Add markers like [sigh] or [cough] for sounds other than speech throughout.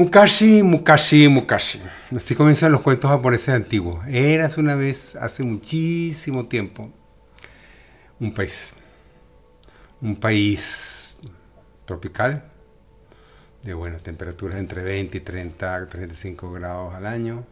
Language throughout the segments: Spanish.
Mukashi, Mukashi, Mukashi. Así comienzan los cuentos japoneses antiguos. Eras una vez, hace muchísimo tiempo, un país. Un país tropical, de buenas temperaturas entre 20 y 30, 35 grados al año.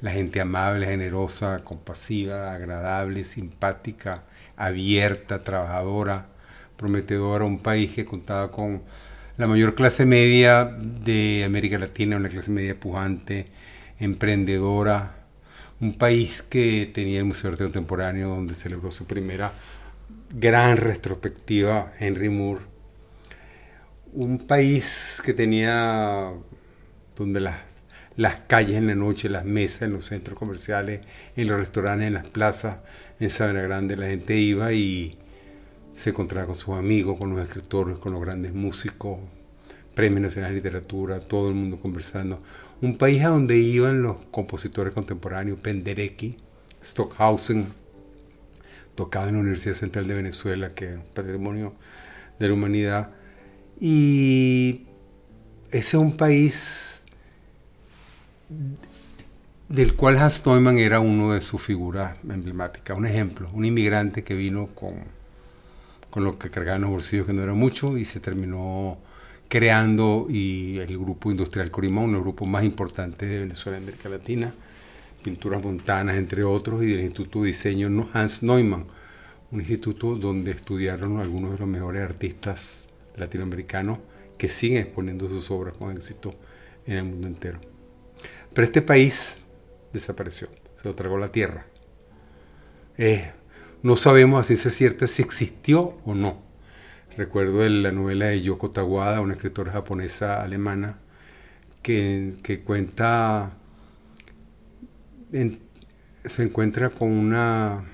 La gente amable, generosa, compasiva, agradable, simpática, abierta, trabajadora, prometedora. Un país que contaba con la mayor clase media de América Latina, una clase media pujante, emprendedora, un país que tenía el Museo de Arte Contemporáneo donde celebró su primera gran retrospectiva Henry Moore, un país que tenía donde las, las calles en la noche, las mesas en los centros comerciales, en los restaurantes, en las plazas, en Sabana Grande la gente iba y se encontraba con sus amigos, con los escritores, con los grandes músicos, Premio Nacional de Literatura, todo el mundo conversando. Un país a donde iban los compositores contemporáneos, Penderecki, Stockhausen, tocado en la Universidad Central de Venezuela, que es patrimonio de la humanidad. Y ese es un país del cual Hans Neumann era uno de sus figuras emblemáticas. Un ejemplo, un inmigrante que vino con con lo que cargaban los bolsillos, que no era mucho, y se terminó creando y el grupo industrial Corimón, el grupo más importante de Venezuela y América Latina, Pinturas Montanas, entre otros, y del Instituto de Diseño Hans Neumann, un instituto donde estudiaron algunos de los mejores artistas latinoamericanos que siguen exponiendo sus obras con éxito en el mundo entero. Pero este país desapareció, se lo tragó la tierra. Eh, no sabemos a ciencia cierta si existió o no. Recuerdo la novela de Yoko Tawada, una escritora japonesa alemana, que, cuenta, se encuentra con una,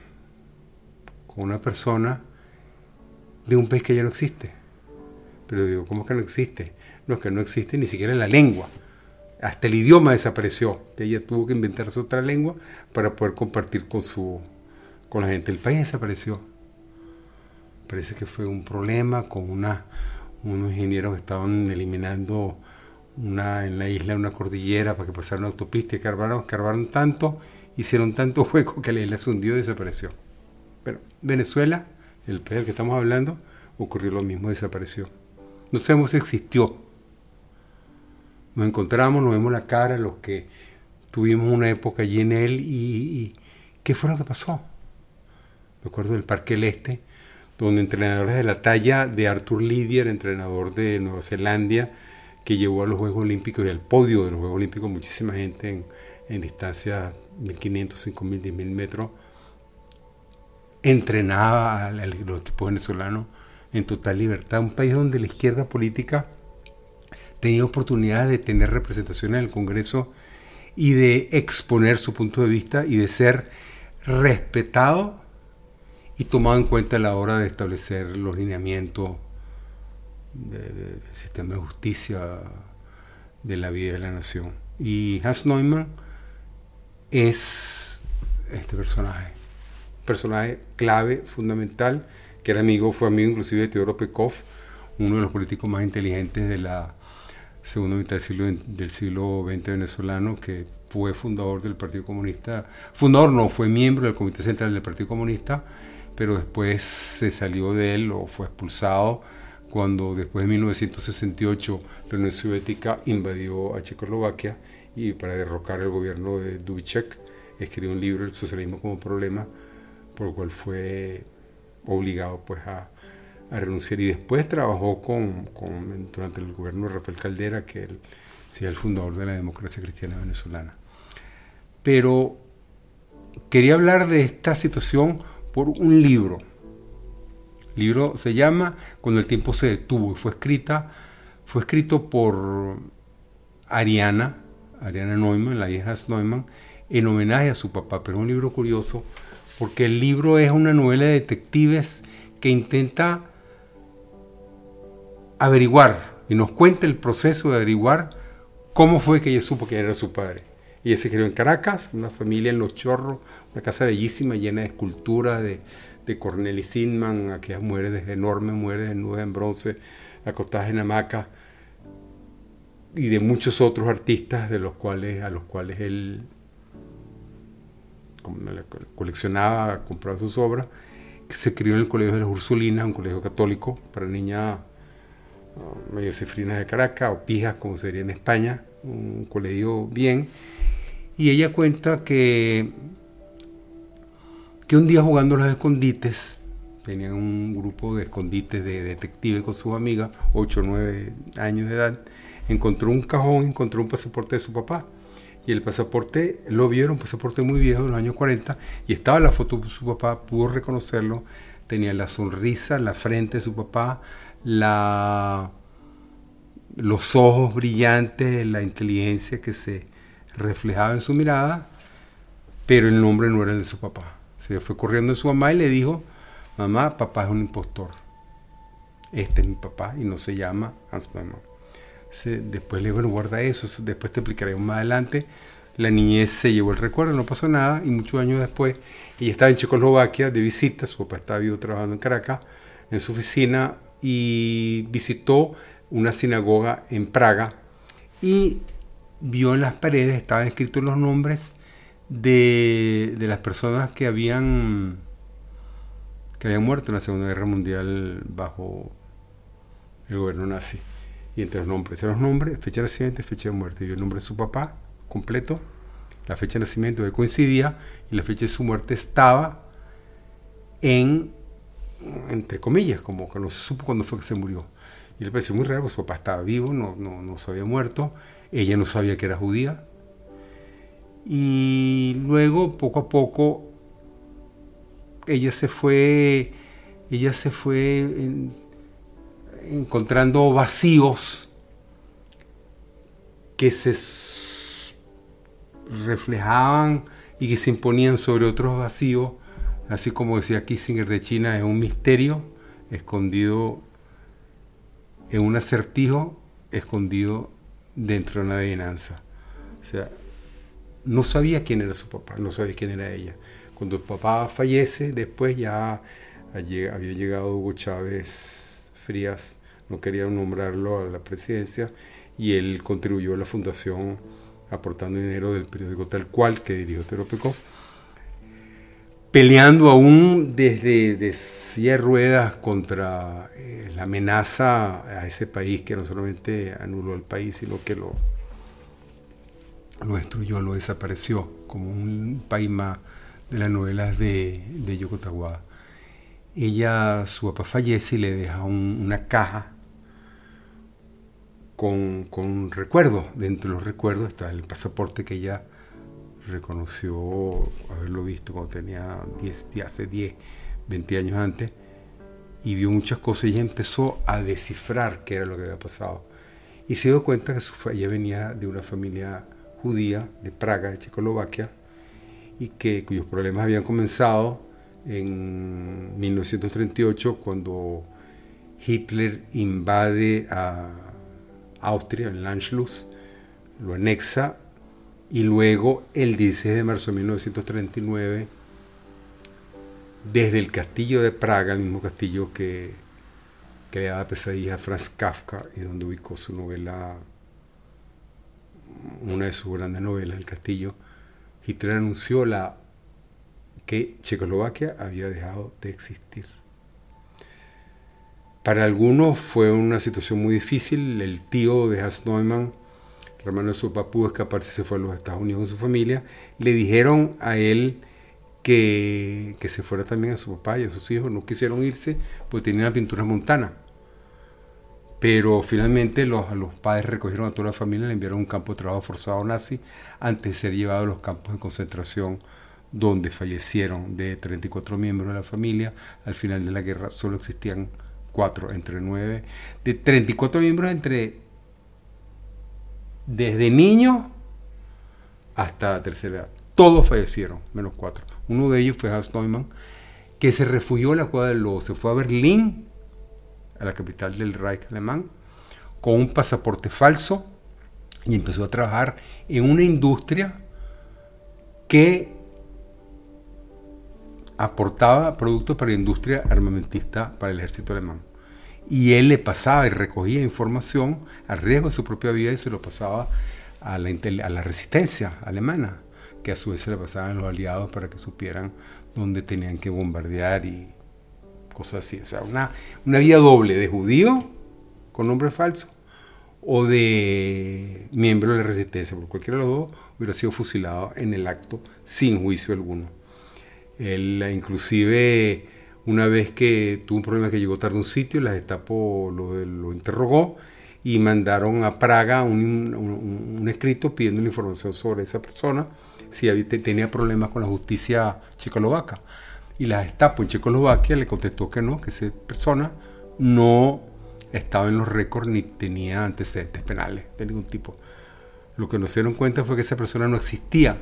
con una persona de un país que ya no existe. Pero digo, ¿cómo que no existe? No, es que no existe ni siquiera la lengua. Hasta el idioma desapareció. Ella tuvo que inventarse otra lengua para poder compartir con su, con la gente. El país desapareció. Parece que fue un problema con una, unos ingenieros que estaban eliminando una, en la isla una cordillera para que pasara una autopista y cargaron, tanto, hicieron tanto [laughs] hueco que la isla se hundió y desapareció. Pero Venezuela, el país del que estamos hablando, ocurrió lo mismo, desapareció. No sabemos si existió. Nos encontramos, nos vemos la cara, los que tuvimos una época allí en él y ¿qué fue lo que pasó? Me acuerdo del Parque del Este, donde entrenadores de la talla de Arthur Lydiard, entrenador de Nueva Zelanda, que llevó a los Juegos Olímpicos y al podio de los Juegos Olímpicos muchísima gente en, en distancias 1500, 5000, 10000 metros, entrenaba a los equipos venezolanos en total libertad. Un país donde la izquierda política tenía oportunidad de tener representación en el Congreso y de exponer su punto de vista y de ser respetado y tomado en cuenta a la hora de establecer los lineamientos del sistema de justicia de la vida de la nación. Y Hans Neumann es este personaje, personaje clave, fundamental, que era amigo, fue amigo inclusive de Teodoro Pekov, uno de los políticos más inteligentes de la segunda mitad del siglo, del siglo XX venezolano, que fue fundador del Partido Comunista, fundador no, fue miembro del Comité Central del Partido Comunista, pero después se salió de él o fue expulsado cuando después de 1968 la Unión Soviética invadió a Checoslovaquia y para derrocar el gobierno de Dubček escribió un libro, El socialismo como problema, por el cual fue obligado pues a, renunciar y después trabajó con, durante el gobierno de Rafael Caldera, que él sea el fundador de la democracia cristiana venezolana. Pero quería hablar de esta situación por un libro. El libro se llama Cuando el tiempo se detuvo y fue escrita, fue escrito por Ariana, Ariana Neumann, la hija Neumann, en homenaje a su papá. Pero es un libro curioso porque el libro es una novela de detectives que intenta averiguar y nos cuenta el proceso de averiguar cómo fue que ella supo que era su padre. Ella se crió en Caracas, una familia en Los Chorros, una casa bellísima llena de esculturas de, de Cornelis Sinman, aquellas mujeres enormes, mujeres desnudas en bronce, acostadas en hamaca. y de muchos otros artistas de los cuales, a los cuales él coleccionaba, compraba sus obras, que se crió en el Colegio de las Ursulinas, un colegio católico para niñas uh, medio cifrinas de Caracas, o pijas como sería en España, un colegio bien. Y ella cuenta que, que un día jugando los escondites, tenían un grupo de escondites de detectives con sus amigas, 8 o 9 años de edad, encontró un cajón, encontró un pasaporte de su papá. Y el pasaporte, lo vieron, un pasaporte muy viejo de los años 40, y estaba la foto de su papá, pudo reconocerlo, tenía la sonrisa, la frente de su papá, la, los ojos brillantes, la inteligencia que se reflejaba en su mirada, pero el nombre no era el de su papá. Se fue corriendo de su mamá y le dijo, mamá, papá es un impostor. Este es mi papá y no se llama Hans Neumann después le digo, bueno, guarda eso, después te explicaré más adelante. La niñez se llevó el recuerdo, no pasó nada, y muchos años después, ella estaba en Checoslovaquia de visita, su papá estaba vivo trabajando en Caracas, en su oficina, y visitó una sinagoga en Praga, y vio en las paredes, estaban escritos los nombres de, de las personas que habían, que habían muerto en la Segunda Guerra Mundial bajo el gobierno nazi. Y entre los nombres, los nombres, fecha de nacimiento y fecha de muerte. Y el nombre de su papá completo, la fecha de nacimiento que coincidía y la fecha de su muerte estaba en, entre comillas, como que no se supo cuándo fue que se murió. Y le pareció muy raro, pues su papá estaba vivo, no, no, no se había muerto, ella no sabía que era judía. Y luego, poco a poco, ella se fue, ella se fue encontrando vacíos que se reflejaban y que se imponían sobre otros vacíos, así como decía Kissinger de China, es un misterio escondido en un acertijo escondido dentro de una adivinanza. O sea, no sabía quién era su papá, no sabía quién era ella. Cuando el papá fallece, después ya había llegado Hugo Chávez Frías no querían nombrarlo a la presidencia y él contribuyó a la fundación aportando dinero del periódico Tal Cual que dirigió Teropecó, peleando aún desde de ruedas contra eh, la amenaza a ese país que no solamente anuló el país, sino que lo, lo destruyó, lo desapareció, como un país más de las novelas de, de ella, su papá fallece y le deja una caja con, con recuerdos. Dentro de los recuerdos está el pasaporte que ella reconoció haberlo visto cuando tenía 10, hace 10, 20 años antes, y vio muchas cosas y empezó a descifrar qué era lo que había pasado. Y se dio cuenta que su, ella venía de una familia judía de Praga, de Checoslovaquia, y que, cuyos problemas habían comenzado en 1938 cuando Hitler invade a Austria, en Anschluss, lo anexa y luego el 16 de marzo de 1939 desde el castillo de Praga, el mismo castillo que, que le a Franz Kafka y donde ubicó su novela, una de sus grandes novelas, El Castillo, Hitler anunció la que Checoslovaquia había dejado de existir. Para algunos fue una situación muy difícil. El tío de Hans Neumann, hermano de su papá, pudo escaparse se fue a los Estados Unidos con su familia. Le dijeron a él que, se fuera también a su papá y a sus hijos. No quisieron irse porque tenían la pintura montana. Pero finalmente los, los padres recogieron a toda la familia y le enviaron a un campo de trabajo forzado nazi antes de ser llevado a los campos de concentración donde fallecieron de 34 miembros de la familia. Al final de la guerra solo existían cuatro, entre nueve, de 34 miembros entre desde niños hasta la tercera edad. Todos fallecieron, menos cuatro. Uno de ellos fue Hans Neumann, que se refugió en la cuadra del Lobo, se fue a Berlín, a la capital del Reich alemán, con un pasaporte falso y empezó a trabajar en una industria que aportaba productos para la industria armamentista para el ejército alemán. Y él le pasaba y recogía información a riesgo de su propia vida y se lo pasaba a la, a la resistencia alemana, que a su vez se le pasaban a los aliados para que supieran dónde tenían que bombardear y cosas así. O sea, una, una vía doble de judío con nombre falso o de miembro de la resistencia. Por cualquiera de los dos hubiera sido fusilado en el acto sin juicio alguno. Él inclusive una vez que tuvo un problema que llegó tarde a un sitio, la Gestapo lo, interrogó y mandaron a Praga un, un, escrito pidiendo la información sobre esa persona, si había, tenía problemas con la justicia checoslovaca. Y la Gestapo en Checoslovaquia le contestó que no, que esa persona no estaba en los récords ni tenía antecedentes penales de ningún tipo. Lo que nos dieron cuenta fue que esa persona no existía.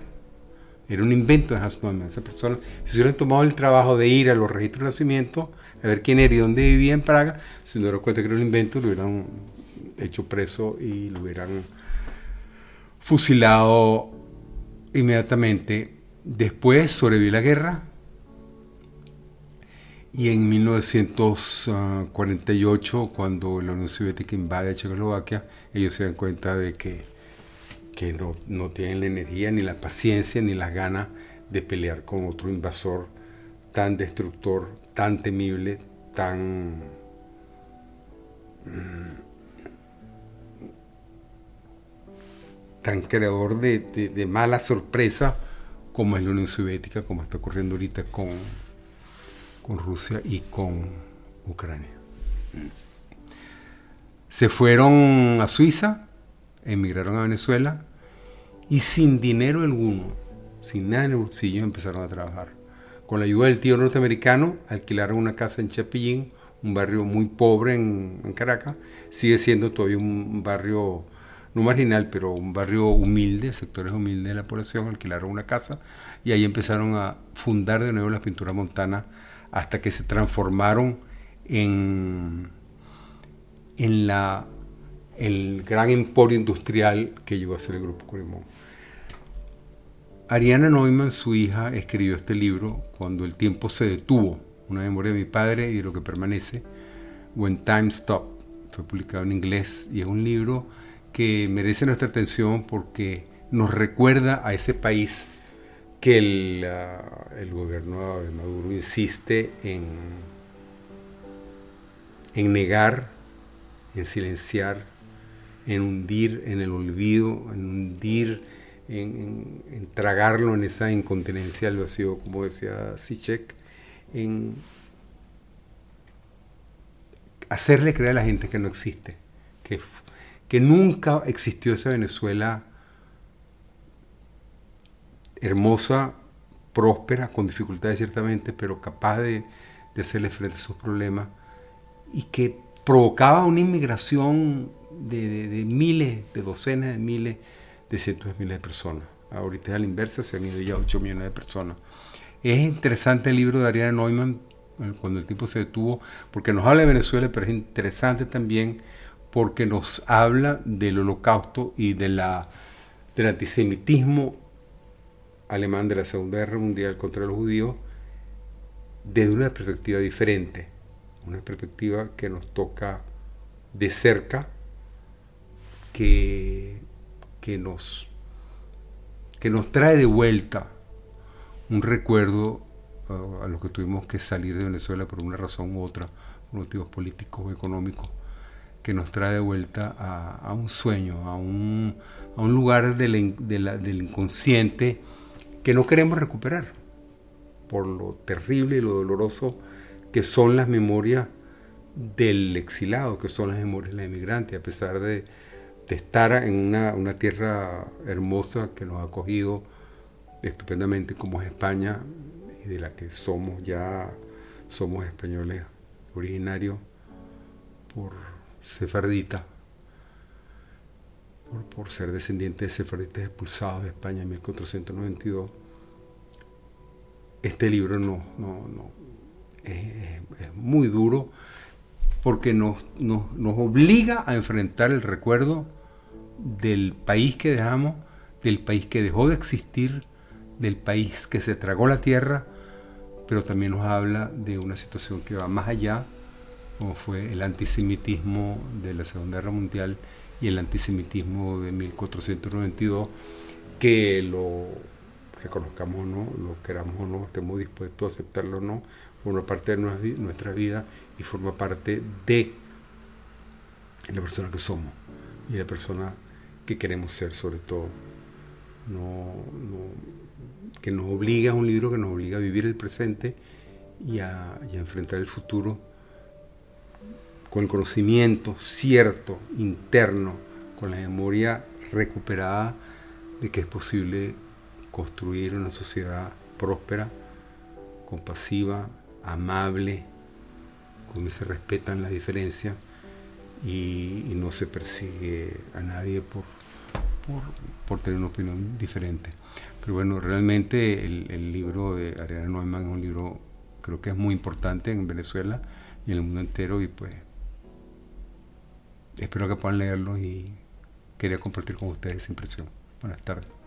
Era un invento de Hans. Esa persona, si se hubiera tomado el trabajo de ir a los registros de nacimiento, a ver quién era y dónde vivía en Praga, se dieron cuenta que era un invento, lo hubieran hecho preso y lo hubieran fusilado inmediatamente. Después sobrevivió la guerra, y en 1948, cuando la Unión Soviética invade Checoslovaquia, ellos se dan cuenta de que, que no, no, tienen la energía, ni la paciencia, ni las ganas de pelear con otro invasor tan destructor, tan temible, tan... Mm, tan creador de, de, de mala sorpresa como es la Unión Soviética, como está ocurriendo ahorita con, con Rusia y con Ucrania. Se fueron a Suiza, emigraron a Venezuela y sin dinero alguno, sin nada en el bolsillo, empezaron a trabajar. Con la ayuda del tío norteamericano, alquilaron una casa en Chapillín, un barrio muy pobre en, Caracas. Sigue siendo todavía un barrio, no marginal, pero un barrio humilde, sectores humildes de la población. Alquilaron una casa y ahí empezaron a fundar de nuevo la pintura montana hasta que se transformaron en, en la, el gran emporio industrial que llegó a ser el Grupo Curimón. Ariana Neumann, su hija, escribió este libro cuando el tiempo se detuvo, una memoria de mi padre y de lo que permanece, When Time Stopped. Fue publicado en inglés y es un libro que merece nuestra atención porque nos recuerda a ese país que el, el, gobierno de Maduro insiste en, en negar, en silenciar, en hundir en el olvido, en hundir, en, tragarlo en esa incontinencia al vacío, como decía Sichek, en hacerle creer a la gente que no existe, que, que nunca existió esa Venezuela hermosa, próspera, con dificultades ciertamente, pero capaz de, hacerle frente a sus problemas, y que provocaba una inmigración de, miles, de docenas de miles, de cientos de miles de personas. Ahorita a la inversa se han ido ya 8 millones de personas. Es interesante el libro de Ariana Neumann, cuando el tiempo se detuvo, porque nos habla de Venezuela, pero es interesante también porque nos habla del holocausto y de la, del antisemitismo alemán de la Segunda Guerra Mundial contra los judíos desde una perspectiva diferente, una perspectiva que nos toca de cerca, que, que, nos, que nos trae de vuelta un recuerdo a, los que tuvimos que salir de Venezuela por una razón u otra, por motivos políticos o económicos, que nos trae de vuelta a, un sueño, a un, a un lugar del, del inconsciente que no queremos recuperar por lo terrible y lo doloroso que son las memorias del exilado, que son las memorias del emigrante, a pesar de, estar en una, tierra hermosa que nos ha acogido estupendamente como es España y de la que somos ya, somos españoles originarios por sefardita, por, ser descendientes de sefarditas expulsados de España en 1492, este libro no, no, es, muy duro porque nos, nos, obliga a enfrentar el recuerdo del país que dejamos, del país que dejó de existir, del país que se tragó la tierra, pero también nos habla de una situación que va más allá, como fue el antisemitismo de la Segunda Guerra Mundial y el antisemitismo de 1492, que lo reconozcamos o no, lo queramos o no, estemos dispuestos a aceptarlo o no, forma parte de nuestra vida y forma parte de la persona que somos y la persona que queremos ser sobre todo. No, que nos obliga, es un libro que nos obliga a vivir el presente a, y a enfrentar el futuro con el conocimiento cierto, interno, con la memoria recuperada de que es posible construir una sociedad próspera, compasiva, amable, donde se respetan las diferencias y, no se persigue a nadie por, por, tener una opinión diferente. Pero bueno, realmente el, libro de Ariana Neumann es un libro, creo que es muy importante en Venezuela y en el mundo entero y pues espero que puedan leerlo y quería compartir con ustedes esa impresión. Buenas tardes.